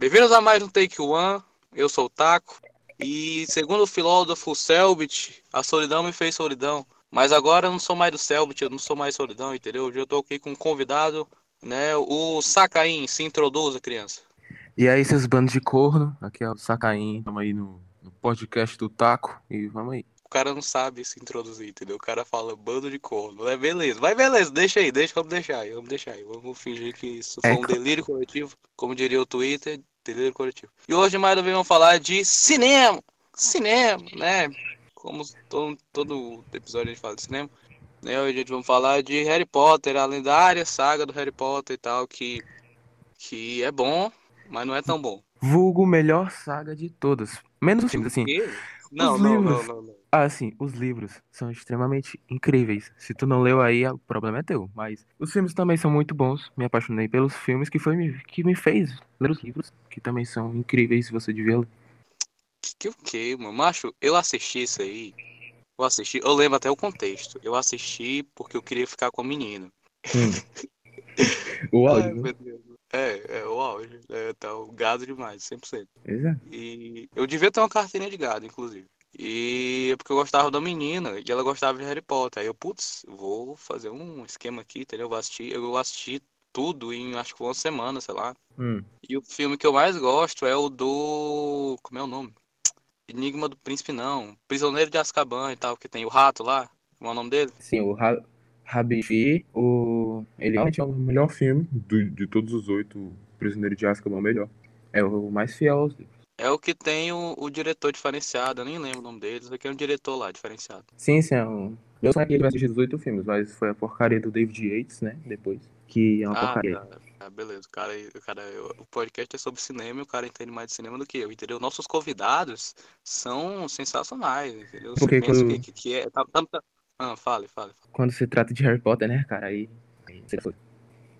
Bem-vindos a mais um Take One. Eu sou o Taco. E segundo o filósofo Selbit, a solidão me fez solidão. Mas agora eu não sou mais do Selbit, eu não sou mais solidão, entendeu? Hoje eu tô aqui com um convidado, né? O Sacaim. Se introduza, criança. E aí, seus bandos de corno, aqui é o Sacaim, estamos aí no, no podcast do Taco e vamos aí. O cara não sabe se introduzir, entendeu? O cara fala bando de corno. É beleza, vai beleza, deixa aí, deixa, vamos deixar aí, vamos deixar aí. Vamos fingir que isso foi É um co- delírio coletivo, como diria o Twitter, delírio coletivo. E hoje mais uma vez vamos falar de cinema, cinema, né? Como todo, todo episódio a gente fala de cinema. Né? Hoje a gente vai falar de Harry Potter, a lendária saga do Harry Potter e tal, que, que é bom, mas não é tão bom. Vulgo melhor saga de todas. Menos os filmes, assim. Quê? Não, Os não, não, livros. não, não. Ah, assim, os livros são extremamente incríveis. Se tu não leu aí, o problema é teu. Mas os filmes também são muito bons. Me apaixonei pelos filmes que foi me- que me fez ler os livros, que também são incríveis se você devia ler. Que o que, mano? Macho, eu assisti isso aí. Eu assisti, eu lembro até o contexto. Eu assisti porque eu queria ficar com a menina. O Ai, meu Deus. É, é o auge. É, tá o gado demais, 100%. Exato. E eu devia ter uma carteirinha de gado, inclusive. E é porque eu gostava da menina e ela gostava de Harry Potter. Aí eu, putz, vou fazer um esquema aqui, entendeu? Eu vou assistir, eu assisti tudo em acho que uma semana, sei lá. Hum. E o filme que eu mais gosto é o do. Como é o nome? Enigma do Príncipe, não. Prisioneiro de Azkaban e tal, que tem o rato lá. Como é o nome dele? Sim, o Ra Rabifi, o... ele realmente é o melhor filme do- de todos os oito Prisioneiro de Azkaban, é o melhor. É o mais fiel aos livros. É o que tem o, o diretor diferenciado, eu nem lembro o nome dele, só que é um diretor lá, diferenciado. Sim, sim, é um... Eu sonhei que ele vai assistir os oito filmes, mas foi a porcaria do David Yates, né, depois, que é uma Ah, porcaria. tá. Ah, beleza. O cara, o cara, eu- o podcast é sobre cinema e o cara entende mais de cinema do que eu, entendeu? Nossos convidados são sensacionais, entendeu? Você Porque pensa quando- que, que, que é. Tá, tá, tá- Ah, fale, fale. Quando se trata de Harry Potter, né, cara, aí... aí você foi.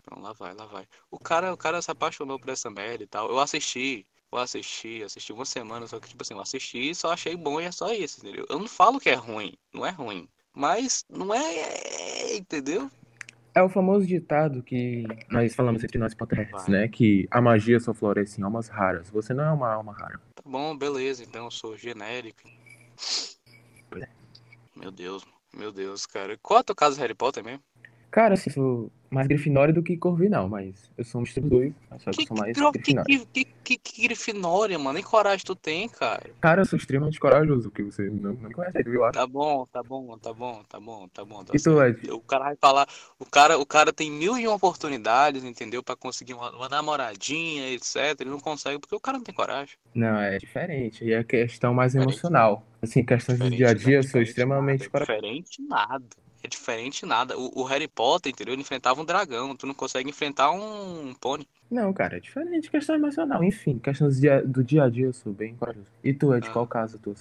Então, lá vai, lá vai. O cara, o cara se apaixonou por essa merda e tal. Eu assisti, eu assisti, assisti uma semana, só que, tipo assim, eu assisti e só achei bom e é só isso, entendeu? Eu não falo que é ruim, não é ruim. Mas não é, entendeu? É o famoso ditado que nós falamos entre nós Potterheads, né, que a magia só floresce em almas raras. Você não é uma alma rara. Tá bom, beleza, então eu sou genérico. É. Meu Deus, meu Deus, cara. Qual é tua casa de Harry Potter mesmo? Cara, assim, sou mais Grifinória do que Corvinal, mas eu sou um dois, só que eu sou mais que, Grifinória. que, que, que Grifinória, mano? Nem coragem tu tem, cara. Cara, eu sou extremamente corajoso, que você não, não conhece, viu? Tá bom, tá bom, tá bom, tá bom, tá bom. Tá E tu. Ed? O cara vai falar, o cara, o cara tem mil e uma oportunidades, entendeu? Pra conseguir uma, uma namoradinha, etc. Ele não consegue porque o cara não tem coragem. Não, é diferente. E é questão mais Diferente. emocional. Assim, questões do dia a dia, eu sou extremamente nada, corajoso. Diferente nada. É diferente nada. O, o Harry Potter, entendeu? Ele enfrentava um dragão. Tu não consegue enfrentar um pônei. Não, cara, é diferente, questão emocional. Enfim, questões do dia, do dia a dia, eu sou bem corajoso. E tu, Ed, Ah. qual caso tu?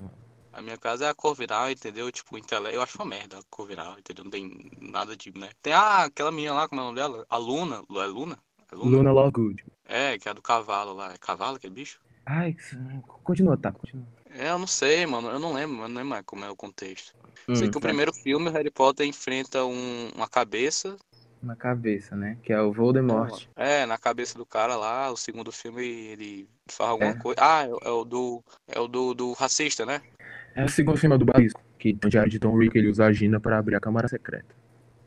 A minha casa é a Corvinal, entendeu? Tipo, intele... eu acho uma merda a Corvinal, entendeu? Não tem nada de, né? Tem ah, aquela menina lá, como é o nome dela? A Luna. Lu- É Luna? É Luna Lovegood. É, que é a do cavalo lá. É cavalo que é bicho? Ai, continua, tá, continua. É, eu não sei, mano. Eu não lembro, eu não lembro mais como é o contexto. sei Hum, que o tá. primeiro filme, o Harry Potter enfrenta um- uma cabeça. Na cabeça, né? Que é o Voldemort. É, na cabeça do cara lá. O segundo filme, ele faz alguma É. coisa. Ah, é, o- é o do. É o do, do racista, né? É o segundo filme do Balisco, que no diário de Tom Rick ele usa a Gina pra abrir a Câmara Secreta.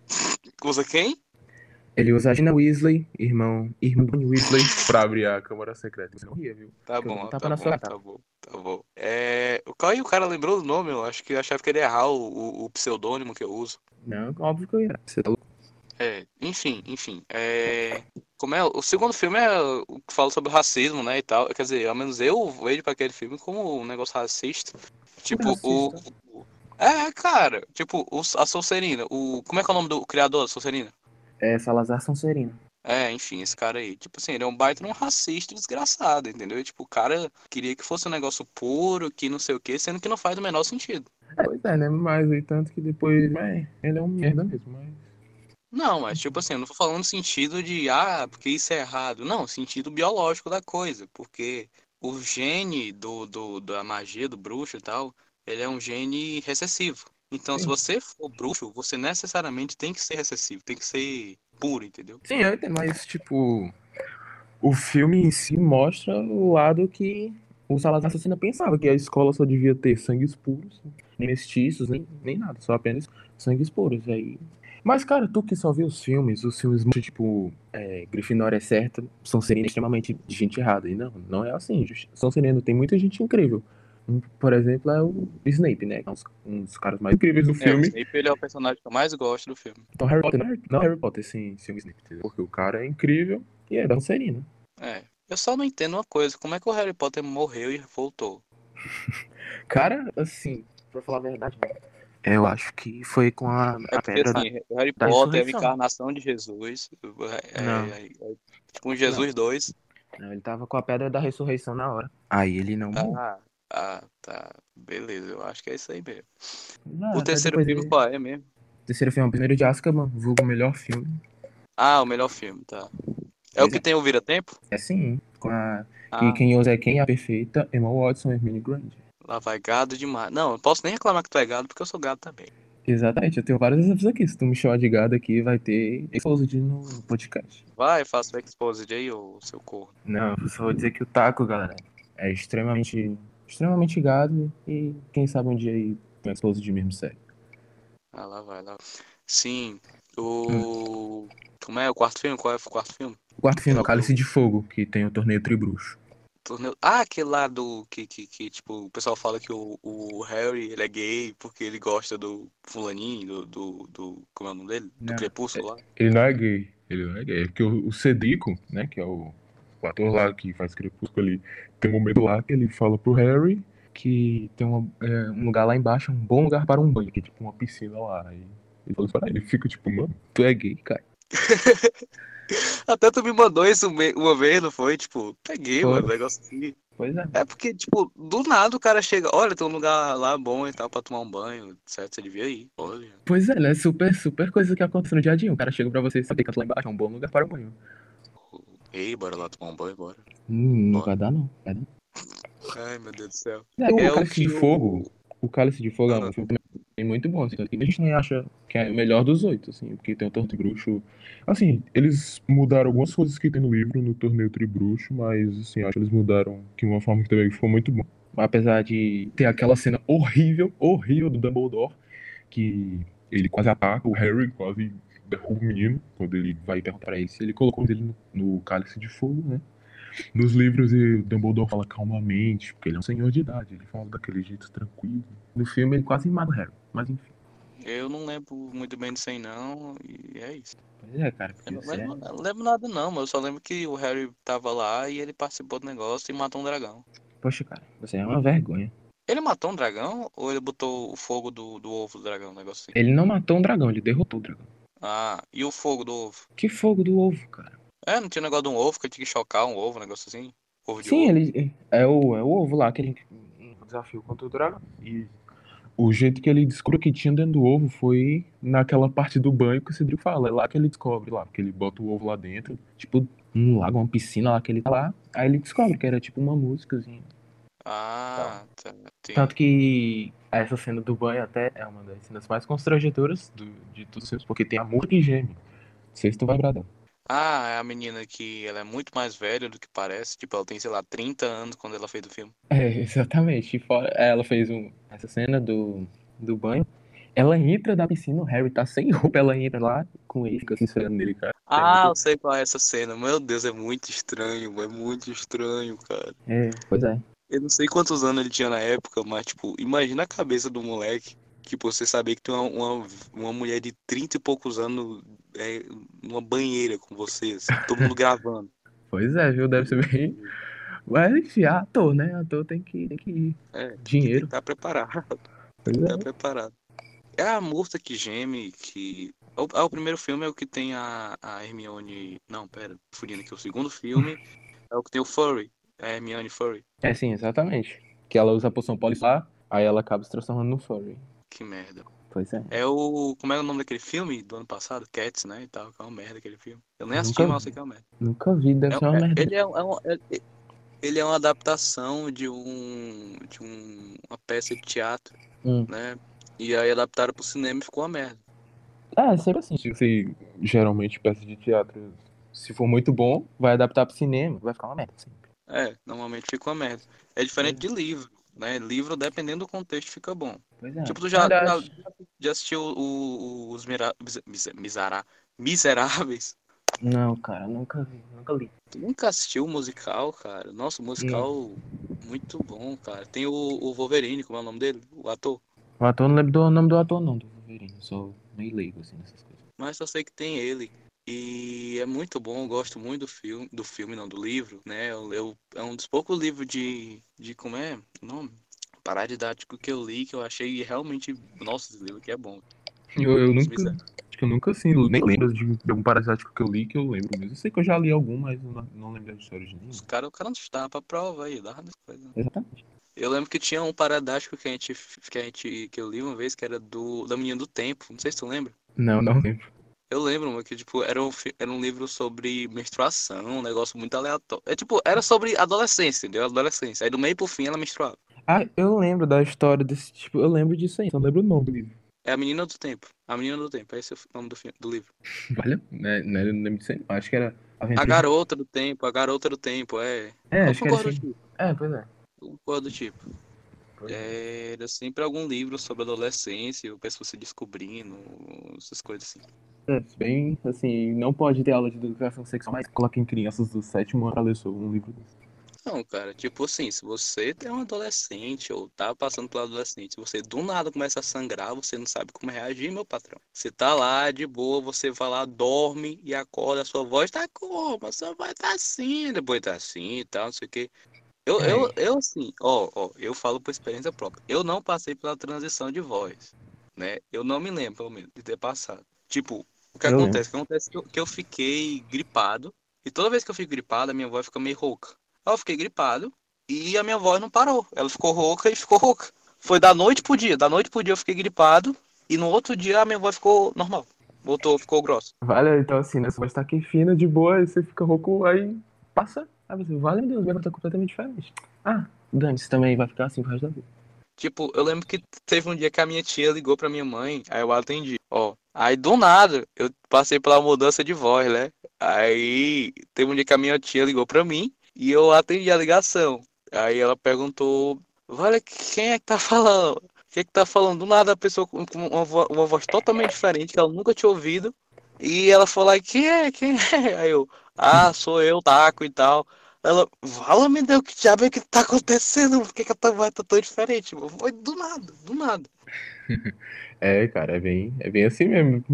Usa quem? Ele usa a Gina Weasley, irmão, irmão do Weasley, pra abrir a Câmara Secreta. Você não ria, viu? Tá bom, tá na bom, sua tá bom, tá bom. É, o e o cara lembrou do nome? Eu acho que eu achava que ele ia errar o, o, o pseudônimo que eu uso. Não, óbvio que eu ia. Você tá louco? É, enfim, enfim. É, como é? O segundo filme é o que fala sobre racismo, né, e tal. Quer dizer, ao menos eu vejo pra aquele filme como um negócio racista. Tipo, o... o- É, cara. Tipo, o, a Sonserina. O, como é que é o nome do criador da Sonserina? É Salazar Sonserino. É, enfim, esse cara aí. Tipo assim, ele é um baita um racista desgraçado, entendeu? Tipo, o cara queria que fosse um negócio puro, que não sei o quê, sendo que não faz o menor sentido. É, pois é, né? Mas aí tanto que depois, é, ele é um merda mesmo, mas... Não, mas tipo assim, eu não tô falando no sentido de, ah, porque isso é errado. Não, sentido biológico da coisa, porque o gene do, do, da magia, do bruxo e tal, ele é um gene recessivo. Então, se Sim. você for bruxo, você necessariamente tem que ser recessivo, tem que ser puro, entendeu? Sim, eu entendo, mas tipo... o filme em si mostra o lado que o Salazar Assassina pensava, que a escola só devia ter sangues puros, nem mestiços, nem, nem nada, só apenas sangues puros. Aí... Mas, cara, tu que só viu os filmes, os filmes tipo, é, Grifinória é certa, São é extremamente de gente errada. E não, não é assim. São Sereno tem muita gente incrível. Por exemplo, é o Snape, né? Um, um dos caras mais incríveis do É, o filme. Snape ele é o personagem que eu mais gosto do filme. Então, Harry Potter não é, não é Harry Potter sem, sem o Snape, entendeu? Porque o cara é incrível e é da Serena. É. Eu só não entendo uma coisa, como é que o Harry Potter morreu e voltou? Cara, assim, pra falar a verdade, eu acho que foi com a, É a porque pedra da... assim, o Harry da Potter é a encarnação de Jesus. É, é- é tipo um Jesus 2. Não, ele tava com a pedra da ressurreição na hora. Aí ele não morreu. Ah, ah, tá. Beleza, eu acho que é isso aí mesmo. Ah, o terceiro filme qual é mesmo? O terceiro filme é o primeiro de Azkaban, vulgo o melhor filme. Ah, o melhor filme, tá. É o que tem o Vira-Tempo? É sim, com a... Ah, E quem usa é quem? A perfeita Emma Watson e Hermione Granger. lá vai gado demais. Não, eu posso nem reclamar que tu é gado, porque eu sou gado também. Exatamente, eu tenho vários exemplos aqui. Se tu me chamar de gado aqui, vai ter exposed no podcast. Vai, faça o exposed aí, ô seu corno. Não, eu só vou dizer que o taco, galera, é extremamente, extremamente gado e quem sabe um dia aí tem um exposed mesmo sério. Ah, lá vai, lá. Sim, o. Hum. Como é o quarto filme? Qual é o quarto filme? O quarto filme é o Cálice de Fogo, que tem o torneio Tribruxo. Torneio... Ah, aquele lá do. Que, que, que, tipo, o pessoal fala que o, o Harry ele é gay porque ele gosta do Fulaninho, do. do, do como é o nome dele? Do Não, Crepúsculo lá. Ele não é gay, ele não é gay. É porque o, o Cedrico, né, que é o, o ator lá que faz Crepúsculo ali, tem um momento lá que ele fala pro Harry que tem uma, é, um lugar lá embaixo, um bom lugar para um banho, que é tipo uma piscina lá. Aí ele isso pra ele, fica tipo, mano, tu é gay, cara. Até tu me mandou isso uma vez, não foi? Tipo, peguei, Foi. mano, negócio assim. Pois é. É porque, tipo, do nada o cara chega, olha, tem um lugar lá bom e tal pra tomar um banho, certo? Você devia ir. Olha. Pois é, né? Super, super coisa que acontece no dia a dia. O cara chega pra você e sabe que lá embaixo é um bom lugar para o banho. Ei, bora lá tomar um banho, bora. Hum, não Bora. vai dar, não. Vai dar. Ai, meu Deus do céu. É, o É o Cálice de o- Fogo. O Cálice de Fogo é Ah. um filme também muito bom. Assim, a gente nem acha que é o melhor dos oito, assim, porque tem o Torto Bruxo. Assim, eles mudaram algumas coisas que tem no livro, no Torneio Tribruxo, mas, assim, acho que eles mudaram de uma forma que também ficou muito bom. Apesar de ter aquela cena horrível, horrível do Dumbledore, que ele quase ataca o Harry, quase o menino, quando ele vai perguntar pra ele se ele colocou ele no, no Cálice de Fogo, né? Nos livros, o Dumbledore fala calmamente, porque ele é um senhor de idade, ele fala daquele jeito tranquilo. No filme, ele quase mata o Harry, mas enfim. Eu não lembro muito bem disso aí, não, e é isso. Pois é, cara, porque Eu não é... lembro, eu não lembro nada, não, mas eu só lembro que o Harry tava lá e ele participou do negócio e matou um dragão. Poxa, cara, você é uma vergonha. Ele matou um dragão ou ele botou o fogo do, do ovo do dragão, um negócio assim? Ele não matou um dragão, ele derrotou o dragão. Ah, e o fogo do ovo? Que fogo do ovo, cara. É, não tinha negócio de um ovo que tinha que chocar um ovo, um negócio assim? Ovo de Sim, ovo. ele é o, é o ovo lá, aquele desafio contra o dragão. E o jeito que ele descobriu que tinha dentro do ovo foi naquela parte do banho que o Cedric fala. É lá que ele descobre lá, porque ele bota o ovo lá dentro, tipo um lago, uma piscina lá que ele tá lá. Aí ele descobre que era tipo uma músicazinha. Ah, tá. Tanto que essa cena do banho até é uma das cenas mais constrangedoras do, de todos os filmes, porque tem a morte que geme. Não sei se tu vai dela. Ah, é a menina que ela é muito mais velha do que parece. Tipo, ela tem, sei lá, 30 anos quando ela fez o filme. É, exatamente. E fora- ela fez um, essa cena do, do banho. Ela entra da piscina, o Harry tá sem roupa, ela entra lá com ele, fica se esperando nele, cara. Ah, eu sei qual é essa cena. Meu Deus, é muito estranho, é muito estranho, cara. É, pois é. Eu não sei quantos anos ele tinha na época, mas, tipo, imagina a cabeça do moleque. Tipo, você saber que tem uma, uma, uma mulher de 30 e poucos anos é, numa banheira com você, assim, todo mundo gravando. Pois é, viu? Deve ser bem. Mas enfim, ator, né? Ator tem que, tem que ir. É, Dinheiro. tá preparado, Pois tá é. preparado. É a Murta que geme, que. O, ah, o primeiro filme é o que tem a, a Hermione. Não, pera, fugindo aqui. O segundo filme é o que tem o Furry, a Hermione Furry. É sim, exatamente. Que ela usa a poção polissuar, aí ela acaba se transformando no furry. Que merda. Pois é. É o. Como é o nome daquele filme do ano passado? Cats, né? E tal, que é uma merda aquele filme. Eu nem assisti, mas sei que é uma merda. Nunca vi, deve É- ser uma é- merda. ele, é, um- é um- é- ele é uma adaptação de um. de um, uma peça de teatro, Hum. né? E aí adaptaram pro cinema e ficou uma merda. É, sempre assim. Se geralmente, peças de teatro se for muito bom, vai adaptar pro cinema, vai ficar uma merda sempre. É, normalmente fica uma merda. É diferente de livro, né? Livro, dependendo do contexto, fica bom. Pois é. Tipo, tu já, já, já assistiu o, o- os Mira... Mis- Misera- Miseráveis? Não, cara, nunca vi, nunca li. Tu nunca assistiu o musical, cara? Nossa, o musical muito bom, cara. Tem o, o Wolverine, como é o nome dele? O ator. O ator, não lembro do nome do ator, não, do Wolverine. Eu sou meio leigo, assim, nessas coisas. Mas só sei que tem ele. E é muito bom, eu gosto muito do filme, do filme, não, do livro, né? Eu, eu- é um dos poucos livros de, de como é o nome? Paradidático que eu li, que eu achei realmente, nossa, esse livro aqui é bom. Eu, eu nunca, Miseráveis. acho que eu nunca, assim, nem lembro de, de algum parasitático que eu li que eu lembro mesmo. Eu sei que eu já li algum, mas não, não lembro da história de nenhum. Os caras, o cara não estava pra prova aí, dá coisa. Exatamente. Eu lembro que tinha um paradástico que a gente, que a gente, que eu li uma vez, que era do, da Menina do Tempo, não sei se tu lembra. Não, não lembro. Eu lembro, mano, que, tipo, era um, era um livro sobre menstruação, um negócio muito aleatório. É, tipo, era sobre adolescência, entendeu? Adolescência. Aí do meio pro fim ela menstruava. Ah, eu lembro da história desse tipo, eu lembro disso aí, só não lembro o nome do livro. É a Menina do Tempo. A Menina do Tempo, esse é o nome do, do livro. Vale? Né, né, eu não lembro disso aí. Acho que era A Aventura. Garota do Tempo, a Garota do Tempo, é. É, acho que era assim. do tipo. É, pois é. coisa do tipo. É. Era sempre algum livro sobre adolescência, o pessoal se descobrindo, essas coisas assim. É, bem, assim, não pode ter aula de educação sexual, mas coloquem crianças do sétimo ano pra ler sobre um livro desse. Não, cara, tipo assim, se você é um adolescente ou tá passando pela adolescente, você do nada começa a sangrar, você não sabe como reagir, meu patrão. Você tá lá de boa, você vai lá, dorme e acorda, a sua voz tá como? A sua voz tá assim, depois tá assim e tal, não sei o quê. Eu, É. eu, eu assim, ó, ó, eu falo por experiência própria. Eu não passei pela transição de voz, né? Eu não me lembro, pelo menos, de ter passado. Tipo, o que Eu lembro. acontece? O que acontece é que eu, que eu fiquei gripado, e toda vez que eu fico gripado, a minha voz fica meio rouca. Aí eu fiquei gripado e a minha voz não parou. Ela ficou rouca e ficou rouca. Foi da noite pro dia. Da noite pro dia eu fiquei gripado e no outro dia a minha voz ficou normal. Voltou, ficou grossa. Vale, então assim, né? Você vai estar aqui fina, de boa, aí você fica rouco, aí passa. Aí você, vale, meu Deus, minha voz tá completamente diferente. Ah, Dani, também vai ficar assim pro resto da vida. Tipo, eu lembro que teve um dia que a minha tia ligou pra minha mãe, aí eu atendi. Ó, aí do nada eu passei pela mudança de voz, né? Aí teve um dia que a minha tia ligou pra mim e eu atendi a ligação. Aí ela perguntou: Vale, quem é que tá falando? Quem é que tá falando? Do nada a pessoa com uma, vo- uma voz totalmente diferente que ela nunca tinha ouvido. E ela falou: Quem é? Quem é? Aí eu: Ah, sou eu, Taco e tal. Ela, vala me Deus, que diabo é que tá acontecendo? Por que, que a tua voz tá tão diferente? mano? Foi do nada, do nada. É, cara, é bem, é bem assim mesmo.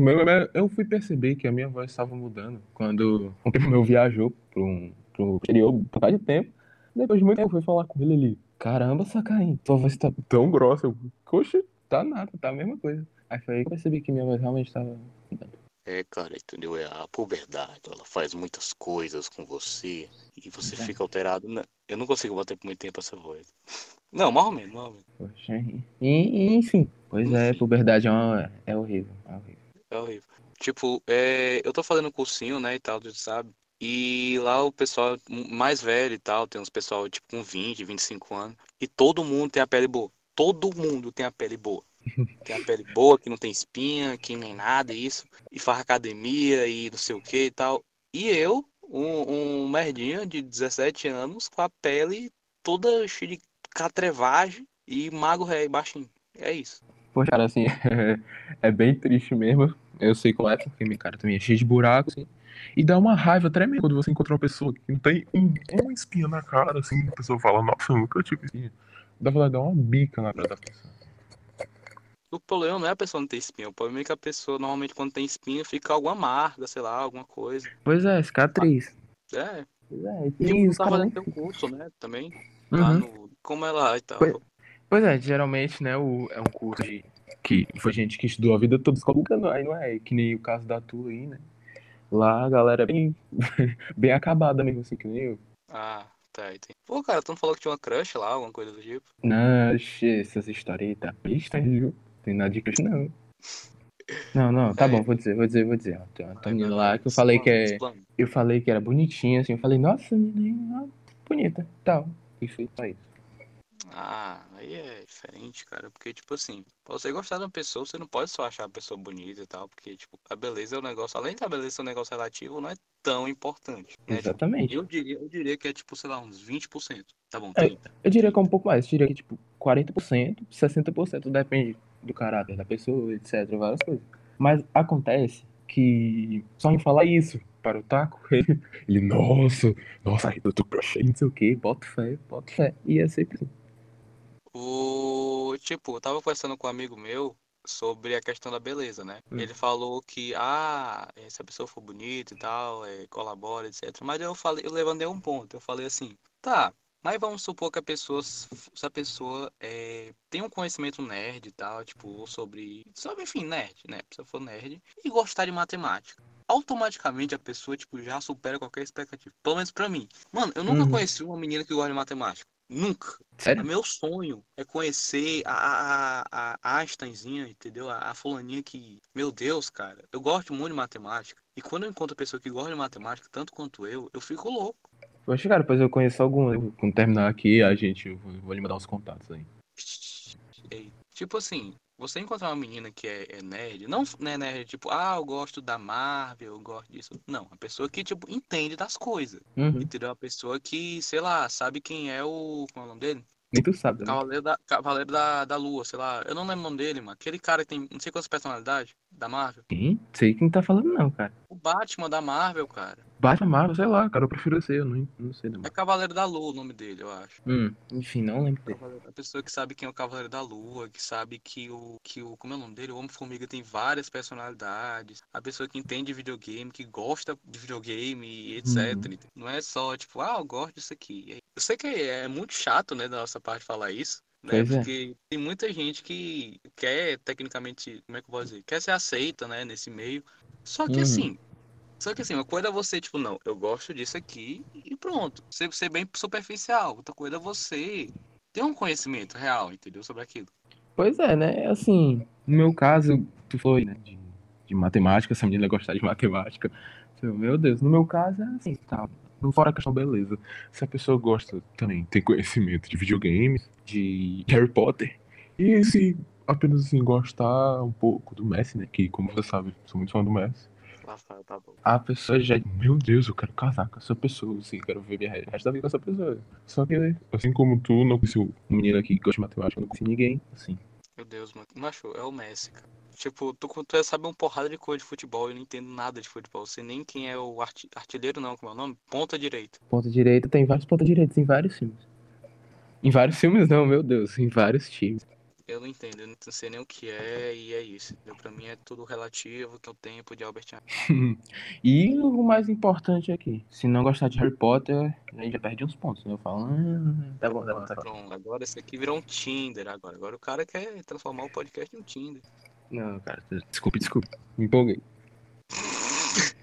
Eu fui perceber que a minha voz estava mudando quando um primo meu viajou para um pro exterior por causa de tempo. Depois de muito tempo, eu fui falar com ele ali. Caramba, Sacaim, tua voz tá tão grossa. Eu, Poxa, tá nada, tá a mesma coisa. Aí foi aí que eu percebi que minha voz realmente estava. É, cara, entendeu? É a puberdade, ela faz muitas coisas com você e você fica alterado. Não, eu não consigo bater por muito tempo essa voz. Não, mais ou menos, mais ou menos. Poxa, e, e, enfim. Pois é, puberdade é, uma, é horrível, é horrível. É horrível. Tipo, é, eu tô fazendo cursinho, né, e tal, tu sabe? E lá o pessoal mais velho e tal, tem uns pessoal tipo com 20, 25 anos, e todo mundo tem a pele boa. Todo mundo tem a pele boa. Tem a pele boa, que não tem espinha, que nem nada, isso. E faz academia e não sei o que e tal. E eu, um, um merdinha de 17 anos, com a pele toda cheia de catrevagem e mago ré baixinho. É isso. Poxa, cara, assim, é bem triste mesmo. Eu sei qual é, porque minha cara também é cheia de buracos, assim. E dá uma raiva tremenda quando você encontra uma pessoa que não tem um- uma espinha na cara, assim. A pessoa fala, nossa, eu nunca tive espinha. Dá dar uma bica na cara da pessoa. O problema não é a pessoa não ter espinha. O problema é que a pessoa, normalmente, quando tem espinha, fica alguma marca, sei lá, alguma coisa. Pois é, cicatriz. É. Pois é, e tem os caras fazendo nem... teu curso, né? Também. Lá Uhum. no. Como é lá e tal. Pois- Pois é, geralmente, né, o, é um curso de, que foi gente que estudou a vida toda escola, aí não é que nem o caso da tua aí, né? Lá a galera é bem, bem acabada mesmo, assim, que nem eu. Ah, tá. Entendi. Pô, cara, tu não falou que tinha uma crush lá, alguma coisa do tipo? Não, essas histórias aí tá pista, viu? Tem nada de não. Não, não, tá É. bom, vou dizer, vou dizer, vou dizer. Tem uma menina lá que eu falei que é. Eu falei que era bonitinha, assim, eu falei, nossa, menina, bonita, tal. E foi só isso. Ah, aí é diferente, cara. Porque, tipo assim, pra você gostar de uma pessoa, você não pode só achar a pessoa bonita e tal. Porque, tipo, a beleza é um negócio. Além da beleza ser um negócio relativo, não é tão importante. Né? Tipo, Exatamente. eu, diria, eu diria que é tipo, sei lá, uns 20%. Tá bom, É. 30. Eu diria que é um pouco mais. Eu diria que, tipo, 40%, 60% depende do caráter da pessoa, etc. Várias coisas. Mas acontece que só em falar isso para o taco, ele, ele nossa, nossa, eu tô crushei, não sei o que, bota fé, bota fé. E é sempre assim. O, tipo, eu tava conversando com um amigo meu sobre a questão da beleza, né? Hum. Ele falou que, ah, se a pessoa for bonita e tal, eh, colabora, etc. Mas eu falei, eu levantei um ponto. Eu falei assim, tá, mas vamos supor que a pessoa, se a pessoa eh, tem um conhecimento nerd e tal, tipo, sobre, sobre, enfim, nerd, né? Se for nerd, e gostar de matemática. Automaticamente a pessoa, tipo, já supera qualquer expectativa. Pelo menos pra mim. Mano, eu nunca Uhum. conheci uma menina que gosta de matemática. Nunca. Sério? Meu sonho é conhecer a, a, a Einsteinzinha, entendeu? A, a fulaninha que. Meu Deus, cara, eu gosto muito de matemática. E quando eu encontro pessoa que gosta de matemática, tanto quanto eu, eu fico louco. Poxa, cara, depois eu conheço algum. Eu- Quando terminar aqui, a gente, eu vou, lhe mandar uns contatos aí. Ei, Tipo assim, você encontrar uma menina que é, é nerd, não não é nerd, tipo, ah, eu gosto da Marvel, eu gosto disso. Não, a pessoa que, tipo, entende das coisas. Uhum. Entendeu? A pessoa que, sei lá, sabe quem é o. Como é o nome dele? Nem tu sabe, né? Cavaleiro da, Cavaleiro da, da Lua, sei lá. Eu não lembro o nome dele, mano. Aquele cara que tem não sei quantas personalidades da Marvel. Quem? Sei quem tá falando, não, cara. O Batman da Marvel, cara. Batman Marvel, sei lá, cara, eu prefiro ser, eu não, não sei não. É Cavaleiro da Lua o nome dele, eu acho. Hum, enfim, não lembro dele. A pessoa que sabe quem é o Cavaleiro da Lua, que sabe que o. que o. Como é o nome dele? O Homem-Formiga tem várias personalidades. A pessoa que entende de videogame, que gosta de videogame e etc. Uhum. Não é só, tipo, ah, eu gosto disso aqui. Eu sei que é muito chato, né, da nossa parte falar isso. Né? Pois é. Porque tem muita gente que quer, tecnicamente, como é que eu vou dizer? Quer ser aceita, né, nesse meio. Só que Uhum. assim. Só que assim, uma coisa é você, tipo, não, eu gosto disso aqui e pronto. Ser, ser bem superficial. Outra coisa é você ter um conhecimento real, entendeu? Sobre aquilo. Pois é, né? Assim, no meu caso, tu foi, né? De, de matemática, essa menina gostar de matemática. Eu, Meu Deus, no meu caso é assim, tá? Não fora a questão beleza. Se a pessoa gosta também, tem conhecimento de videogames, de Harry Potter, e se apenas assim gostar um pouco do Messi, né? Que como você sabe, sou muito fã do Messi. Rafael, tá bom. A pessoa já, meu Deus, eu quero casar com essa pessoa, assim, quero ver minha resto da vida com essa pessoa. Só que, assim como tu, não conheci um menino aqui que gosta de matemática, não conheci ninguém, assim. Meu Deus, mano. Macho, é o Messi, cara. Tipo, tu, tu sabe uma porrada de coisa de futebol, eu não entendo nada de futebol. Sei nem quem é o arti- artilheiro, não, como é o nome? Ponta direita. Ponta direita tem vários ponta direitos em vários filmes. Em vários filmes não, meu Deus, em vários times. Eu não entendo, eu não sei nem o que é, e é isso. Pra mim é tudo relativo, que é o tempo de Albert Einstein. E o mais importante aqui, se não gostar de Harry Potter, a gente já perde uns pontos, né? Eu falo, ah, tá bom, tá bom, tá bom. Pronto, agora esse aqui virou um Tinder agora. Agora o cara quer transformar o podcast em um Tinder. Não, cara, desculpe, desculpe, me empolguei.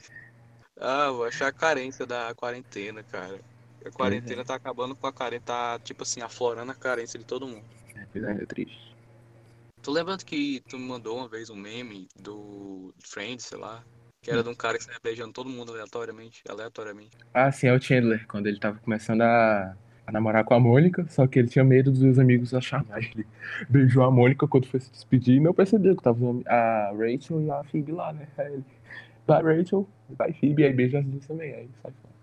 Ah, vou achar a carência da quarentena, cara. A quarentena tá acabando com a carência, tá, tipo assim, aflorando a carência de todo mundo. É, é, é triste. Tu lembra que tu me mandou uma vez um meme do Friends, sei lá? Que era de um cara que saia beijando todo mundo aleatoriamente, aleatoriamente. Ah, sim, é o Chandler, quando ele tava começando a, a namorar com a Mônica, só que ele tinha medo dos amigos acharem. Aí ele beijou a Mônica quando foi se despedir e não percebeu que tava a Rachel e a Phoebe lá, né? Aí ele, vai Rachel, vai Phoebe, aí beija as duas também, aí sai fora.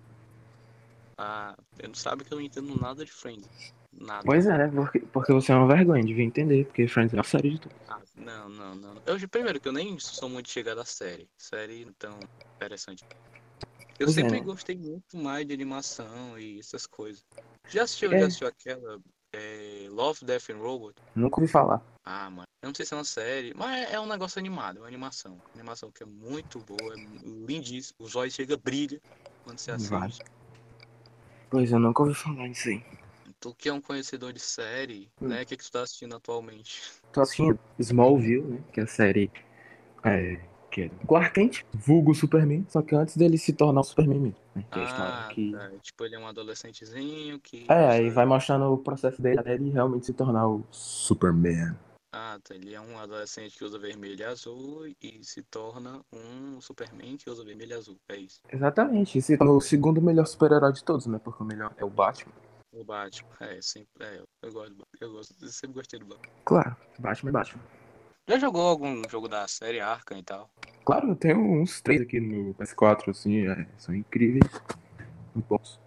Ah, eu não sabe que eu não entendo nada de Friends. Nada. Pois é? Porque, porque você é uma vergonha, devia entender, porque Friends é a série de tudo. Ah, não, não, não. Eu, primeiro, que eu nem sou muito chegado à série. Série tão interessante. Eu Pois é, sempre né? gostei muito mais de animação e essas coisas. Já assistiu, É. já assistiu aquela é, Love, Death and Robot? Nunca ouvi falar. Ah, mano. Eu não sei se é uma série, mas é- é um negócio animado, é uma animação. Uma animação que é muito boa, é lindíssima. Os olhos chega brilha quando você Vai. assiste. Pois eu nunca ouvi falar nisso aí. Tu que é um conhecedor de série, Hum. né? O que, que tu tá assistindo atualmente? Tô assistindo Smallville, né? Que é a série é, que é do vulgo Superman, só que antes dele se tornar o Superman mesmo. Né? Que é a história Ah, que... tá. Tipo, ele é um adolescentezinho que. É, aí vai mostrando o processo dele até ele realmente se tornar o Superman. Ah, tá. Ele é um adolescente que usa vermelho e azul e se torna um Superman que usa vermelho e azul. É isso. Exatamente, e se tornou o segundo melhor super-herói de todos, né? Porque o melhor é o Batman. O Batman. É, sempre. É, eu gosto do Batman. Eu, gosto, eu sempre gostei do Batman. Claro, Batman é Batman. Já jogou algum jogo da série Arkham e tal? Claro, eu tenho uns três aqui no meu PS4, assim, é, são incríveis. Muito bons.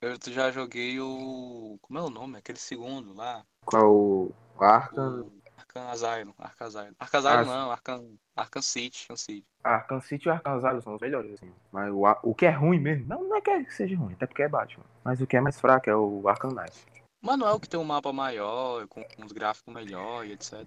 Eu já joguei o. Como é o nome? Aquele segundo lá. Qual? O Arkham? O Arkham Asylum. Arkham Asylum. Arkham Asylum Ah, não, Arkham, Arkham City. Arkham City. Arkham City e Arkham Asylum são os melhores, assim. Mas o, o que é ruim mesmo, não, não é que seja ruim, até porque é Batman. Mas o que é mais fraco é o Arkham Knight. Mas não é o que tem um mapa maior, com uns gráficos melhores e etc.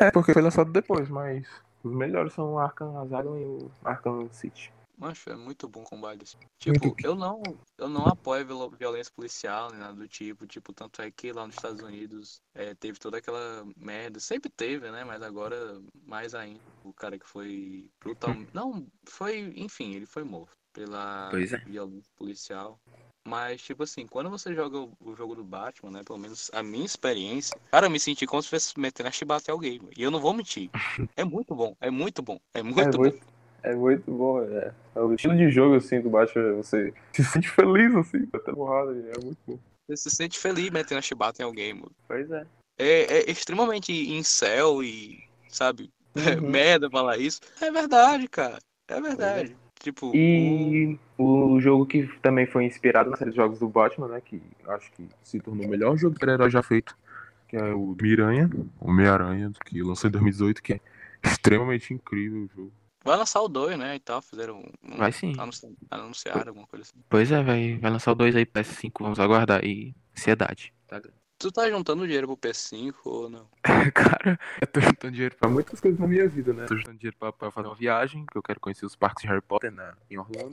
É, porque foi lançado depois, mas os melhores são o Arkham Asylum e o Arkham City. Mancho, é muito bom combate. assim. Tipo, Muito. eu não, eu não apoio viol- violência policial, nem nada do tipo. Tipo, tanto é que lá nos Estados Unidos é, teve toda aquela merda. Sempre teve, né? Mas agora mais ainda. O cara que foi brutal. Não, foi, enfim, ele foi morto pela é. violência policial. Mas, tipo assim, quando você joga o, jogo do Batman, né? Pelo menos a minha experiência, cara, eu me senti como se fosse metendo a chibata alguém. E eu não vou mentir. É muito bom, é muito bom, é muito bom. É muito bom, é. O estilo de jogo, assim, do Batman, você se sente feliz, assim, até porrada, é muito bom. Você se sente feliz metendo a chibata em alguém, mano. Pois é. É, é extremamente incel e, sabe, Uhum. merda falar isso. É verdade, cara. É verdade. Tipo, E o jogo que também foi inspirado na série de jogos do Batman, né? Que acho que se tornou o melhor jogo de super-herói já feito. Que é o Miranha, o Homem-Aranha, que lançou em 2018, que é extremamente incrível o jogo. Vai lançar o 2, né, e tal, fizeram um... Vai sim. anunci- Anunciaram alguma coisa assim. Pois é, vai, vai lançar o 2 aí, PS5, vamos aguardar. E ansiedade. Tá Tu tá juntando dinheiro pro PS5 ou não? Cara, eu tô juntando dinheiro pra muitas coisas na minha vida, né? Tô juntando dinheiro pra, pra fazer uma viagem, que eu quero conhecer os parques de Harry Potter na, em Orlando.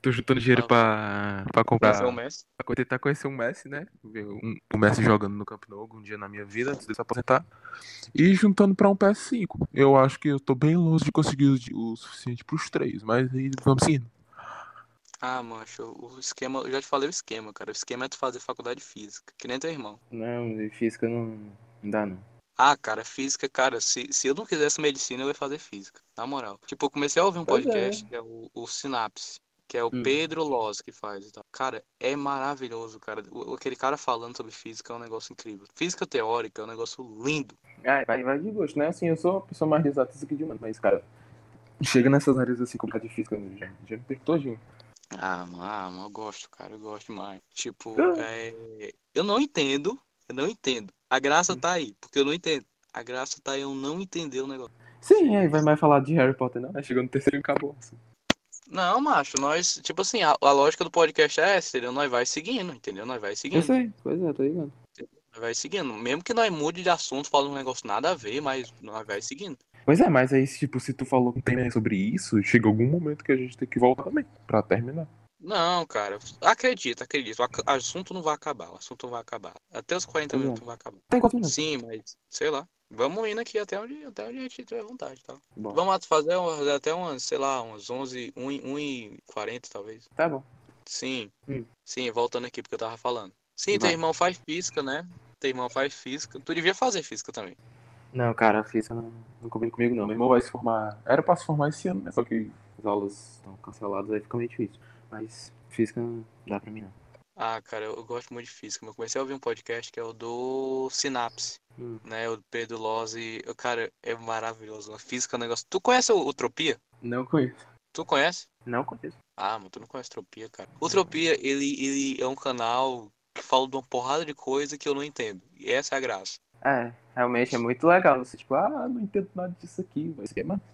Tô juntando dinheiro pra, pra comprar. É o Messi? Pra tentar conhecer o Messi, né? Ver um- o Messi jogando no Camp Nou algum dia na minha vida, antes de se aposentar. E juntando pra um PS5. Eu acho que eu tô bem longe de conseguir o, o suficiente pros três, mas aí vamos seguindo. Ah, mancho, o esquema, eu já te falei o esquema, cara. O esquema é tu fazer faculdade de física, que nem teu irmão. Não, de física não, não dá, não. Ah, cara, física, cara, se, se eu não quisesse medicina, eu ia fazer física, na moral. Tipo, eu comecei a ouvir um Pois é. podcast, que é o, o Sinapse, que é o Hum. Pedro Loz que faz. Cara, é maravilhoso, cara. O- aquele cara falando sobre física é um negócio incrível. Física teórica é um negócio lindo. Ah, vai, vai de gosto, né? Assim, eu sou uma pessoa mais de exatas aqui de humano, mas, cara, chega nessas áreas assim, como de física, já, já me todinho. Ah, mano, ah, mano, eu gosto, cara, eu gosto demais. Tipo, Ah. é... eu não entendo, eu não entendo. A graça tá aí, porque eu não entendo. A graça tá aí eu não entender o negócio. Sim, aí vai mais falar de Harry Potter, não? Aí chegou no terceiro e acabou. Assim. Não, macho, nós, tipo assim, a, a lógica do podcast é essa, entendeu? Nós vai seguindo, entendeu? Nós vai Eu seguindo, sei, pois é, tô ligado. nós vai seguindo. Mesmo que nós mude de assunto, fala um negócio nada a ver, mas nós vai seguindo. Pois é, mas aí, tipo, se tu falou um tema sobre isso, chega algum momento que a gente tem que voltar também, pra terminar. Não, cara, acredita, acredita. O assunto não vai acabar, o assunto não vai acabar. Até os 40 Pois é. minutos não vai acabar. Tem quantos minutos? Sim, mas, sei lá. Vamos indo aqui até onde, até onde a gente tiver vontade, tá? Bom, Vamos fazer até umas, sei lá, umas 11, 1 e- 1 e 40 talvez. tá bom. Sim, Hum. sim, voltando aqui porque eu tava falando. Sim, teu Vai. irmão faz física, né? Teu irmão faz física. Tu devia fazer física também. Não, cara, a física não, não combina comigo, não. Meu irmão vai se formar. Era pra se formar esse ano, né? Só que as aulas estão canceladas, aí fica meio difícil. Mas física não dá pra mim, não. Ah, cara, eu, eu gosto muito de física. mas Eu comecei a ouvir um podcast que é o do Sinapse, Hum. né? O Pedro Lozzi. Cara, é maravilhoso. A física é um negócio. Tu conhece o, o Tropia? Não conheço. Tu conhece? Não conheço. Ah, mas tu não conhece Tropia, cara. O Tropia, ele, ele é um canal que fala de uma porrada de coisa que eu não entendo. E essa é a graça. É, realmente é muito legal. Você, tipo, ah, não entendo nada disso aqui, mas que é massa.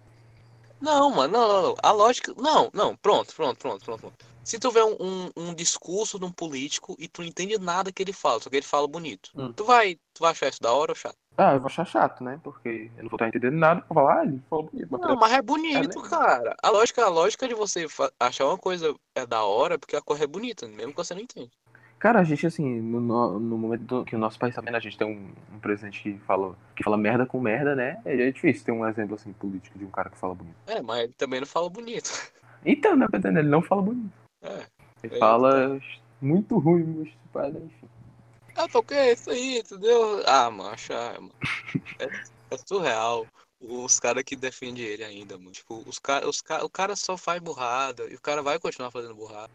Não, mano, não, não, não. A lógica. Não, não, pronto, pronto, pronto, pronto. pronto. Se tu vê um, um, um discurso de um político e tu não entende nada que ele fala, só que ele fala bonito. Hum. Tu vai, tu vai achar isso da hora ou chato? Ah, eu vou achar chato, né? Porque eu não vou estar entendendo nada. Vou falar, ah, ele falou bonito. Mas Não, mas é bonito, legal. cara. A lógica, a lógica de você achar uma coisa é da hora porque a cor é bonita, mesmo que você não entende. Cara, a gente, assim, no, no- momento que o nosso país tá vendo, a gente tem um, um presidente que fala, que fala merda com merda, né? É difícil ter um exemplo, assim, político de um cara que fala bonito. É, mas ele também não fala bonito. Então, né, entendendo? Ele não fala bonito. É. Ele É, fala muito ruim, mas, tipo, é, enfim. Ah, porque é isso aí, entendeu? Ah, ah, mano. É, é surreal. Os caras que defendem ele ainda, mano. Tipo, os cara, os cara, o cara só faz burrada e o cara vai continuar fazendo burrada.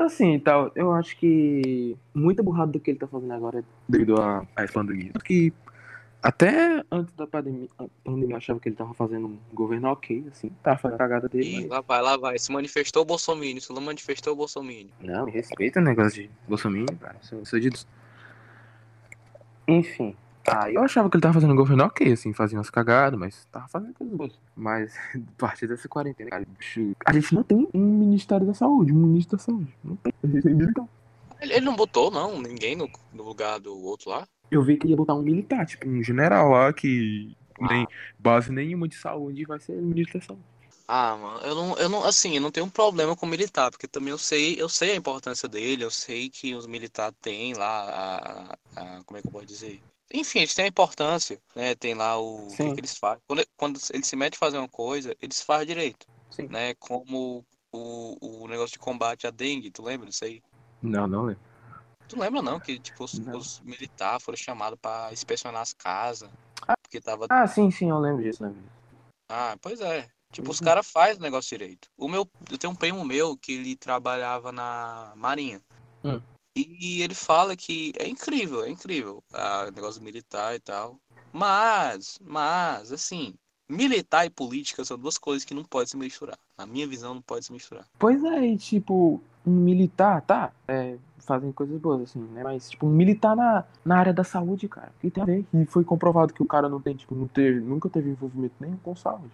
Assim, tal, eu acho que muita burrada do que ele tá fazendo agora é devido a, a essa pandemia. Tanto que Até antes da pandemia, a pandemia eu achava que ele tava fazendo um governo ok, assim, tava fazendo a cagada dele. Mas- lá vai, lá vai. Se manifestou o Bolsonaro, se não manifestou o Bolsonaro. Não, me respeita o negócio de Bolsonaro, cara. Sou, sou de. Enfim. Ah, eu achava que ele tava fazendo um governo ok, assim, fazia umas cagadas, mas tava fazendo coisas boas. Mas, a partir dessa quarentena, cara, a gente não tem um Ministério da Saúde, um ministro da Saúde. Não tem. A gente tem militar. Ele, ele não botou, não, ninguém no, no lugar do outro lá. Eu vi que ia botar um militar, tipo, um general lá que nem base nenhuma de saúde vai ser ministro da Saúde. Ah, mano, eu não, eu não, assim, eu não tenho um problema com militar, porque também eu sei, eu sei a importância dele, eu sei que os militares têm lá a, a- como é que eu posso dizer? Enfim, eles têm a importância, né? Tem lá o, o que que eles fazem. Quando, quando eles se metem a fazer uma coisa, eles fazem direito, Sim. né? Como o, o negócio de combate à dengue, tu lembra disso aí? Não, não lembro. Tu lembra não que, tipo, os, Não. os militares foram chamados pra inspecionar as casas, porque tava Ah, sim, sim, eu lembro disso, lembro disso. Ah, pois é. Tipo, os Uhum. caras fazem o negócio direito. O meu, eu tenho um primo meu que ele trabalhava na Marinha. Hum. E ele fala que é incrível, é incrível. O negócio militar e tal. Mas, mas, assim, militar e política são duas coisas que não podem se misturar. Na minha visão, não pode se misturar. Pois é, e tipo, um militar, tá, é, fazem coisas boas, assim, né? Mas, tipo, um militar na, na área da saúde, cara, que tem a ver? E foi comprovado que o cara não tem, tipo, não teve, nunca teve envolvimento nenhum com saúde.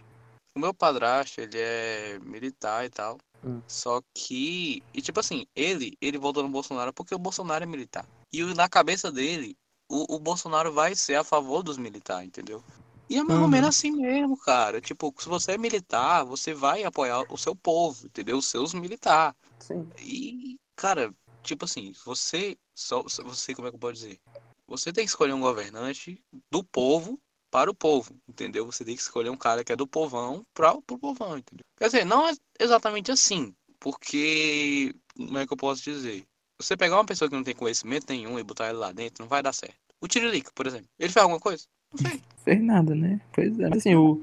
O meu padrasto, ele é militar e tal. Hum. Só que, e tipo assim, ele, ele votou no Bolsonaro porque o Bolsonaro é militar. E na cabeça dele, o, o Bolsonaro vai ser a favor dos militares, entendeu? E é mais ou Uhum. menos assim mesmo, cara. Tipo, se você é militar, você vai apoiar o seu povo, entendeu? Os seus militares. Sim. E, cara, tipo assim, você só você como é que eu posso dizer? Você tem que escolher um governante do povo para o povo, entendeu? Você tem que escolher um cara que é do povão para o povão, entendeu? Quer dizer, não é exatamente assim, porque como é que eu posso dizer? Você pegar uma pessoa que não tem conhecimento nenhum e botar ele lá dentro, não vai dar certo. O Tiririca, por exemplo, ele fez alguma coisa? Não fez. Fez nada, né? Pois é. Assim, o,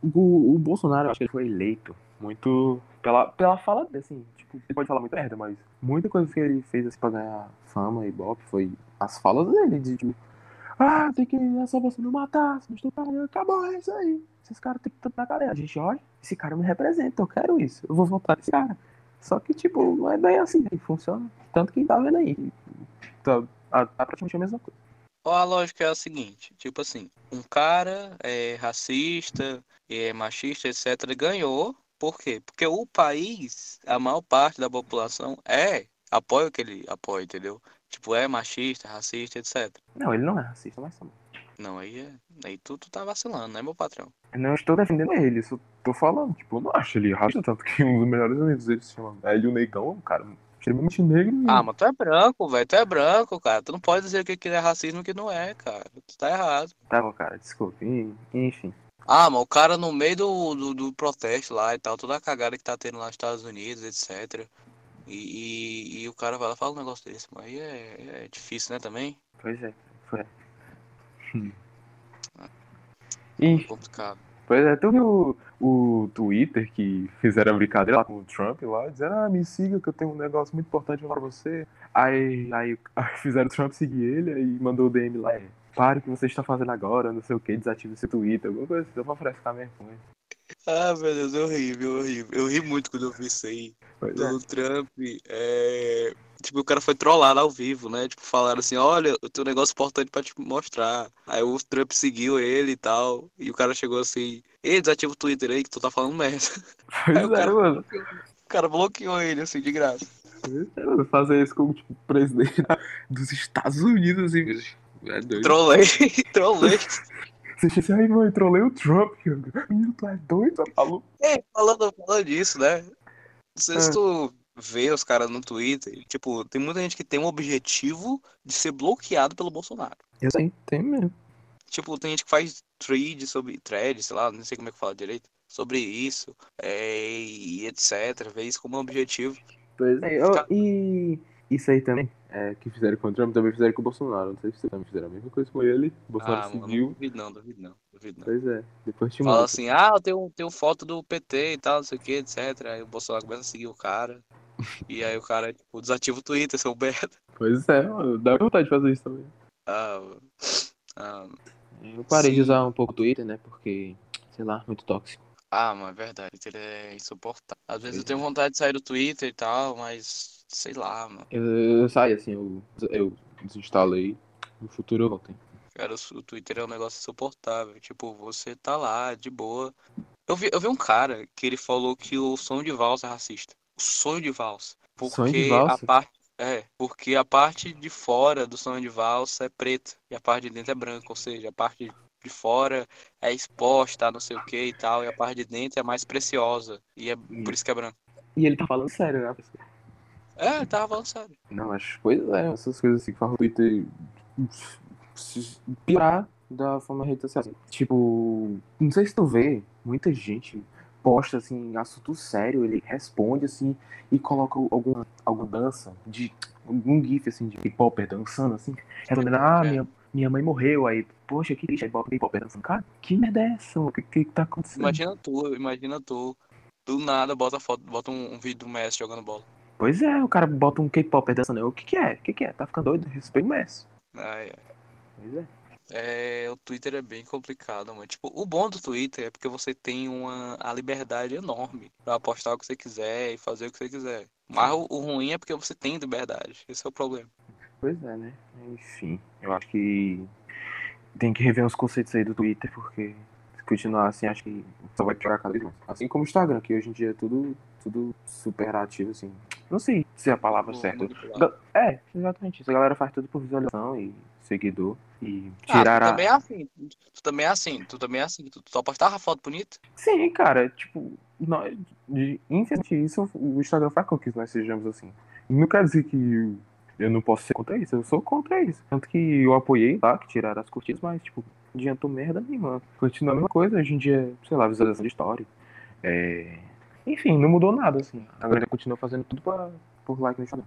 o, o Bolsonaro, acho que ele foi eleito muito pela, pela fala dele, assim. Tipo, ele pode falar muita merda, mas muita coisa que ele fez, assim, pra ganhar fama e ibope foi as falas dele, de tipo, ah, tem que, é só você não matar, se não estuprar, acabou, é isso aí. Esses caras têm que estar na cadeia. A gente olha, esse cara me representa, eu quero isso, eu vou votar nesse cara. Só que, tipo, não é bem assim, que funciona. Tanto que tá vendo aí. Tá, tá, tá praticamente a mesma coisa. A lógica é a seguinte, tipo assim, um cara é racista, é machista, etc, ganhou, por quê? Porque o país, a maior parte da população é, apoia o que ele apoia, entendeu? Tipo, é machista, racista, etc. Não, ele não é racista, mas tá bom. Não, aí é, aí tu, tu tá vacilando, né, meu patrão? Não estou defendendo ele, só tô falando, tipo, eu não acho ele racista, tanto que um dos melhores amigos dele se chama Hélio Negão, um cara extremamente negro. e- Ah, mas tu é branco, velho, tu é branco, cara. Tu não pode dizer o que que é racismo e o que não é, cara. Tu tá errado. Tá bom, cara, desculpe, enfim. Ah, mas o cara no meio do, do, do protesto lá e tal, toda a cagada que tá tendo lá nos Estados Unidos, etc. E, e, e o cara vai lá e fala um negócio desse, mas aí é, é difícil, né, também? Pois é, foi. É Ih, complicado. pois é, tu viu o, o Twitter que fizeram a brincadeira lá com o Trump lá, dizendo, ah, me siga que eu tenho um negócio muito importante pra você. Aí, aí, aí fizeram o Trump seguir ele, aí mandou o DM lá, é, pare o que você está fazendo agora, não sei o que, desative seu Twitter, alguma coisa assim, só pra frescar com ele. Ah, meu Deus, é horrível, horrível. Eu ri muito quando eu vi isso aí. Pois é. Do Trump, é... Tipo, o cara foi trollado ao vivo, né? Tipo, falaram assim, olha, eu tenho um negócio importante pra te mostrar. Aí o Trump seguiu ele e tal. E o cara chegou assim, ei, desativa o Twitter aí que tu tá falando merda. Pois Aí o é, cara- mano. O cara bloqueou ele, assim, de graça. É, mano, Fazer isso com tipo, o presidente dos Estados Unidos, assim. É doido. Trolei, trolei. Você chega assim, ai, mãe, trolei o Trump. Menino, tu é doido, tá maluco? É, falando, falando disso, né? Não sei se Ah. tu vê os caras no Twitter. Tipo, tem muita gente que tem um objetivo de ser bloqueado pelo Bolsonaro. Eu sei, tem mesmo. Tipo, tem gente que faz thread sobre thread, sei lá, não sei como é que fala direito, sobre isso, é, e etc. Vê isso como um objetivo. Pois é, e isso aí também, é, que fizeram com o Trump, também fizeram com o Bolsonaro. Não sei se vocês também fizeram a mesma coisa com ele. O Bolsonaro Ah, mano, não seguiu. duvido não, duvido não, duvido não. Pois é, depois te Fala assim, ah, eu tenho, tenho foto do PT e tal, não sei o que, etc. Aí o Bolsonaro começa a seguir o cara. E aí o cara, tipo, desativa o Twitter, seu merda. Pois é, mano, dá vontade de fazer isso também. Ah, ah, Eu parei de Sim. usar um pouco o Twitter, né? Porque, sei lá, muito tóxico. Ah, mano, é verdade. Twitter é insuportável. Às vezes eu tenho vontade de sair do Twitter e tal, mas sei lá, mano. Eu, eu saí assim, eu, eu desinstalei. No futuro eu voltei. Cara, o, Twitter é um negócio insuportável. Tipo, você tá lá, de boa. Eu vi, eu vi um cara que ele falou que o sonho de valsa é racista. O sonho de valsa. Sonho de Porque valsa? a parte. É, porque a parte de fora do sonho de valsa é preta e a parte de dentro é branca, ou seja, a parte de fora é exposta, não sei o que e tal, e a parte de dentro é mais preciosa. E é por isso que é branco. E ele tá falando sério, né? É, ele tava falando sério. Não, mas pois é, essas coisas assim que fazem o Twitter piorar da forma rede social. Tipo, não sei se tu vê, muita gente posta assim, assunto sério, ele responde assim e coloca alguma, alguma dança de algum gif assim de K-Popper dançando assim, respondendo, ah, É. minha, minha mãe morreu, aí, poxa, que triste, aí bota K-Popper dançando. Cara, que merda é essa? O que, que, tá acontecendo? Imagina tu, imagina tu. Do nada bota foto, bota um, um vídeo do Messi jogando bola. Pois é, o cara bota um K-Popper dançando. O que que é? O que que é? Tá ficando doido? Respeito o Messi. Ai, ai. Pois é. É, o Twitter é bem complicado, mano. Tipo, o bom do Twitter é porque você tem uma a liberdade enorme pra postar o que você quiser e fazer o que você quiser. Mas o, o ruim é porque você tem liberdade. Esse é o problema. Pois é, né? Enfim, eu acho que tem que rever uns conceitos aí do Twitter, porque se continuar assim, acho que só vai piorar cada vez mais. Assim como o Instagram, que hoje em dia é tudo, tudo super ativo, assim. Não sei se é a palavra certa. É, exatamente. isso. A galera faz tudo por visualização e seguidor. E Ah, tirar tu a. também é assim. Tu também é assim. Tu também é assim. Tu só postava foto bonita. Sim, cara, tipo, nós, de, infelizmente, isso o Instagram faz com que nós sejamos assim. Não quer dizer que eu não posso ser contra isso, eu sou contra isso. Tanto que eu apoiei lá, que tiraram as curtidas, mas, tipo, adiantou merda nenhuma. Continua a mesma coisa, hoje em dia, sei lá, visualização de história. É... Enfim, não mudou nada, assim. A galera continua fazendo tudo pra, por like no Instagram.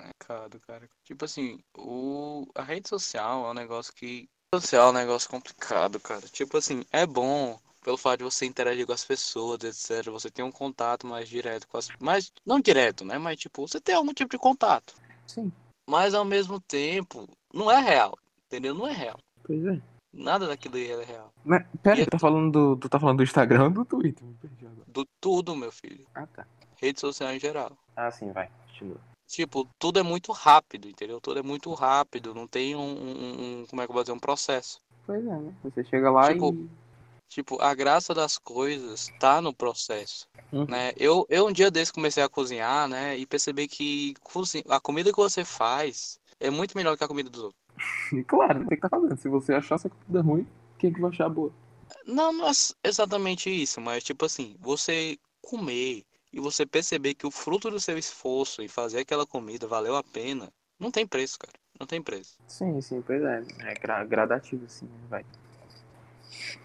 É, cara, cara. Tipo assim, o... a rede social é um negócio que. Social é um negócio complicado, cara. Tipo assim, é bom pelo fato de você interagir com as pessoas, etc. Você tem um contato mais direto com as. Mais... Não direto, né? Mas tipo, você tem algum tipo de contato. Sim, Mas ao mesmo tempo, não é real. Entendeu? Não é real. pois é. Nada daquilo aí é real. Mas, pera, E tu tá falando do, tu tá falando do Instagram ou do Twitter? Me perdi agora. Do tudo, meu filho. Ah, tá. Rede social em geral. Ah, sim, vai. Continua. Tipo, tudo é muito rápido, entendeu? Tudo é muito rápido. Não tem um, um- um- como é que eu vou dizer? Um processo. Pois é, né? Você chega lá Tipo, e. Tipo, a graça das coisas tá no processo, Uhum. né? Eu, eu um dia desse comecei a cozinhar, né? E percebi que a comida que você faz é muito melhor que a comida dos outros. E claro, tem que tá fazendo. Se você achar essa comida ruim, quem que vai achar boa? Não, não é exatamente isso, mas tipo assim, você comer e você perceber que o fruto do seu esforço em fazer aquela comida valeu a pena, não tem preço, cara. Não tem preço. Sim, sim, pois é. É gra- gradativo, assim, vai.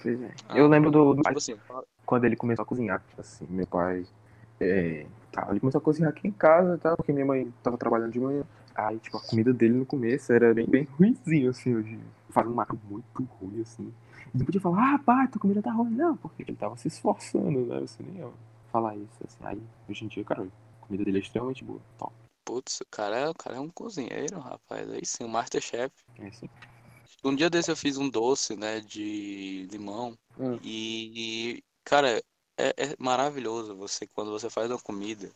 Pois é. Ah, Eu lembro do, do Tipo assim, quando ele começou a cozinhar, assim, meu pai. É, tá, ele começou a cozinhar aqui em casa, tá? Porque minha mãe tava trabalhando de manhã. Aí, tipo, a comida dele no começo era bem, bem ruimzinho, assim, hoje. Fazia um macarrão muito ruim, assim. E não podia falar, ah, pai, tua comida tá ruim. Não, porque ele tava se esforçando, né? Você nem ia falar isso, assim. Aí, hoje em dia, cara, a comida dele é extremamente boa. Top. putz, o cara, é- o cara é um cozinheiro, rapaz. Aí sim, o Masterchef. É assim. Um dia desse eu fiz um doce, né, de limão. Hum. E, cara, é, é maravilhoso você quando você faz uma comida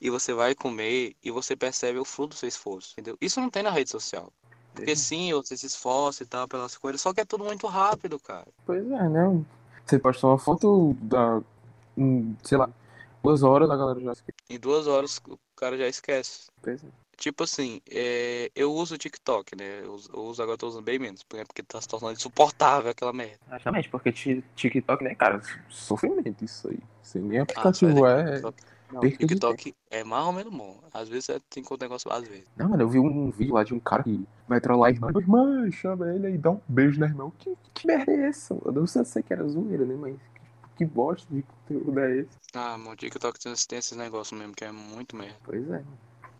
e você vai comer e você percebe o fruto do seu esforço, entendeu? Isso não tem na rede social. Porque sim, você se esforça e tal pelas coisas, só que é tudo muito rápido, cara. Pois é, né? Você posta uma foto da. hum, sei lá, duas horas a galera já esquece. Em duas horas o cara já esquece. Pois é. Tipo assim, é, eu uso o TikTok, né? Eu uso, eu uso- agora eu tô usando bem menos, porque porque tá se tornando insuportável aquela merda. Exatamente, porque ti- TikTok, né, cara, sofrimento isso aí. Sem nem Ah, aplicativo sério, é. TikTok- Não, TikTok é mais ou menos bom. Às vezes é, tem que negócio, às vezes. Não, mano, eu vi um vídeo lá de um cara que vai trollar a irmã. Irmã, chama ele aí, dá um beijo na irmã. Que, que merda é essa? Eu não sei se que era zoeira, né? Mas que, bosta de conteúdo é esse? Ah, mano, o TikTok tem, tem esses negócios mesmo que é muito merda. Pois é.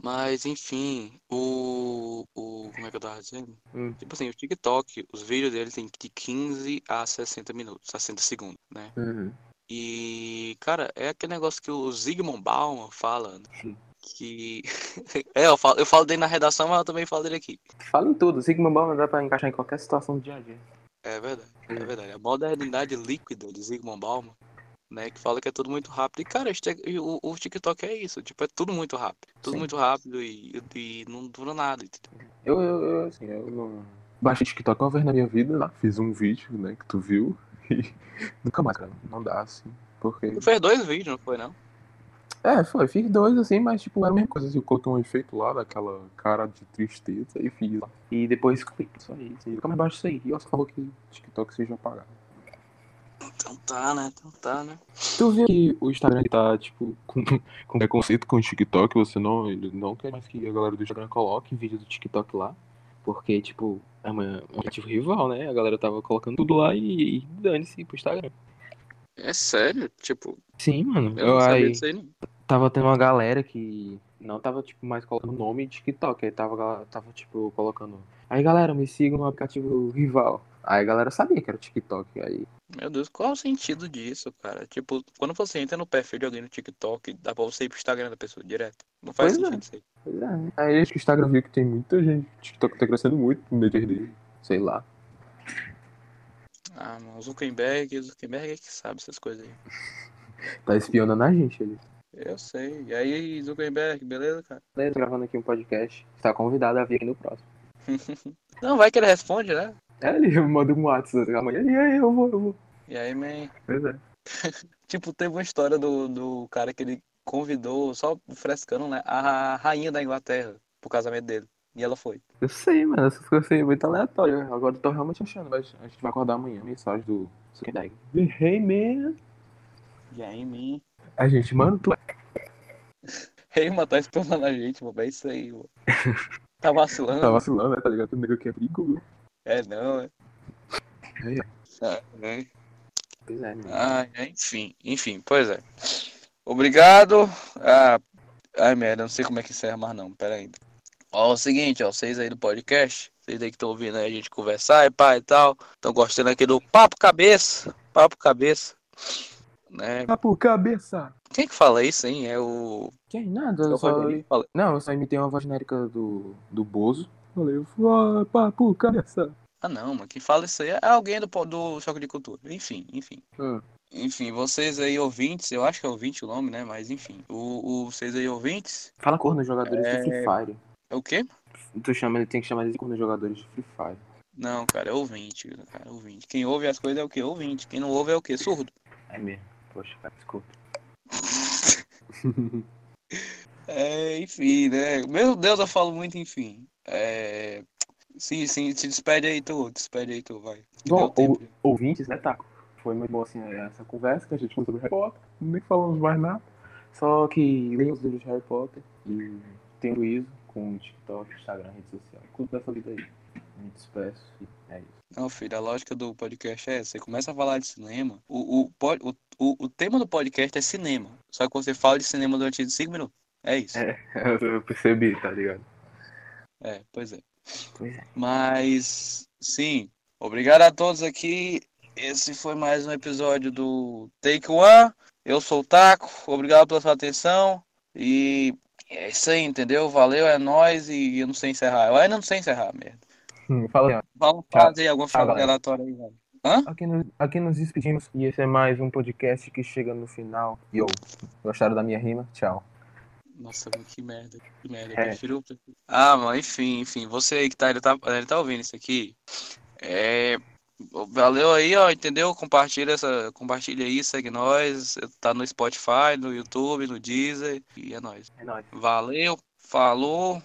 Mas, enfim, o, o. Como é que eu tava dizendo? Hum. Tipo assim, o TikTok, os vídeos dele tem de 15 a 60 minutos, 60 segundos, né? Uhum. E, cara, é aquele negócio que o Zygmunt Bauman fala, né? Sim. Que. É, eu falo, eu falo dele na redação, mas eu também falo dele aqui. Fala em tudo. Sigma Ball dá pra encaixar em qualquer situação do dia a dia. É verdade, é verdade. A modernidade líquida de Zygmunt Bauman, né? Que fala que é tudo muito rápido. E, cara, o, o TikTok é isso. Tipo, é tudo muito rápido. Tudo Sim. muito rápido e, e não dura nada? Eu, eu, eu, assim, eu não. Baixei TikTok uma vez na minha vida, lá, fiz um vídeo, né, que tu viu, e nunca mais, cara. Não dá, assim. Porque. Tu fez dois vídeos, não foi, não? É, foi, fiz dois assim, mas tipo, era a mesma coisa. Assim, eu coloquei um efeito lá daquela cara de tristeza e fiz lá. E depois excluí, só isso. E nunca mais baixo isso aí. E você falou que TikTok seja apagado. Então tá, né? Então tá, né? Tu viu que o Instagram tá, tipo, com, com preconceito com o TikTok, você não, ele não quer mais que a galera do Instagram coloque vídeo do TikTok lá. Porque, tipo, é uma- um aplicativo rival, né? A galera tava colocando tudo lá e, e dane-se pro Instagram. É sério? Tipo, Sim, mano. eu Eu, não sabia aí, disso aí, não. tava tendo uma galera que não tava, tipo, mais colocando nome de TikTok. Aí tava, tava, tipo, colocando. Aí, galera, me sigam no aplicativo rival. Aí a galera sabia que era TikTok. Aí. Meu Deus, qual é o sentido disso, cara? Tipo, quando você entra no perfil de alguém no TikTok, dá pra você ir pro Instagram da pessoa direto. Não faz Pois é. sentido isso aí. Pois é. né? Aí acho que o Instagram viu que tem muita gente. O TikTok tá crescendo muito no meio dele. Sei lá. Ah, mano, Zuckerberg, Zuckerberg é que sabe essas coisas aí. Tá espionando a gente ali. Eu sei. E aí, Zuckerberg, beleza, cara? Beleza, gravando aqui um podcast. Está convidado a vir aqui no próximo. Não, vai que ele responde, né? É, ele manda um WhatsApp amanhã. E aí, eu vou, eu vou. E aí, man. Pois é. Tipo, teve uma história do, do cara que ele convidou, só frescando, né? A rainha da Inglaterra pro casamento dele. E ela foi. Eu sei, mano. Essas coisas assim, muito aleatórias. Agora eu tô realmente achando. Mas a gente vai acordar amanhã. Mensagem do Zuckerberg. Hey, man. E aí, man. A gente, mano, tu Ei, mano, tá espionando a gente, mano. É isso aí, mano. Tá vacilando? tá vacilando, né? Tá ligado? O nego que é perigo. É, não, é. Ah, é. Pois é. Ah, enfim, enfim, pois é. Obrigado. Ah, ai, merda, não sei como é que encerra mais não, pera aí. Ó, é o seguinte, ó, vocês aí do podcast, vocês aí que estão ouvindo aí a gente conversar e pá e tal, estão gostando aqui do Papo Cabeça, Papo Cabeça, né? Por cabeça. Quem que fala isso, hein? É o... Que nada, é eu o só... Não, eu só imitei uma voz genérica do, do Bozo. Falei, ah, papo, cabeça. Ah, não, mas quem fala isso aí é alguém do, do Choque de Cultura. Enfim, enfim. Hum. Enfim, vocês aí ouvintes, eu acho que é ouvinte o nome, né? Mas enfim, o, o vocês aí ouvintes, Fala cor nos jogadores É. de Free Fire. é o quê? Tu chama, ele tem que chamar ele de cor nos jogadores de Free Fire. Não, cara, é ouvinte, cara, é ouvinte. Quem ouve as coisas é o quê? Ouvinte. Quem não ouve é o quê? Surdo. É mesmo. Poxa, cara, desculpa. É, enfim, né? Meu Deus, eu falo muito enfim. É... Sim, sim, se despede aí tu, despede aí tu, vai. Bom, tempo. ouvintes, né, Taco? Foi muito bom assim essa conversa que a gente falou sobre Harry Potter. Nem falamos mais nada. Só que leiam os livros de Harry Potter e tenham juízo com o TikTok, Instagram, rede social. Tudo dessa vida aí. Me despeço e é isso. Não, filho, a lógica do podcast é essa. Você começa a falar de cinema, o, o, o, o, o tema do podcast é cinema. Só que você fala de cinema durante 5 minutos. É isso. É. Eu percebi, tá ligado? É, pois é. Pois é. Mas, sim, obrigado a todos aqui. Esse foi mais um episódio do Take One. Eu sou o Taco. Obrigado pela sua atenção. E é isso aí, entendeu? Valeu, é nóis. E eu não sei encerrar. Eu ainda não sei encerrar, merda. Hum, fala. Vamos fazer alguma galera. aleatória aí, velho. Aqui, no- aqui nos despedimos e esse é mais um podcast que chega no final. Yo, gostaram da minha rima? Tchau. Nossa, mano, que merda, que merda. É. Prefiro... Ah, mano, enfim, enfim. Você aí que tá, ele tá, ele tá ouvindo isso aqui. É. Valeu aí, ó, entendeu? Compartilha essa, compartilha aí, segue nós. Tá no Spotify, no YouTube, no Deezer. E é nóis. É nóis. Valeu, falou.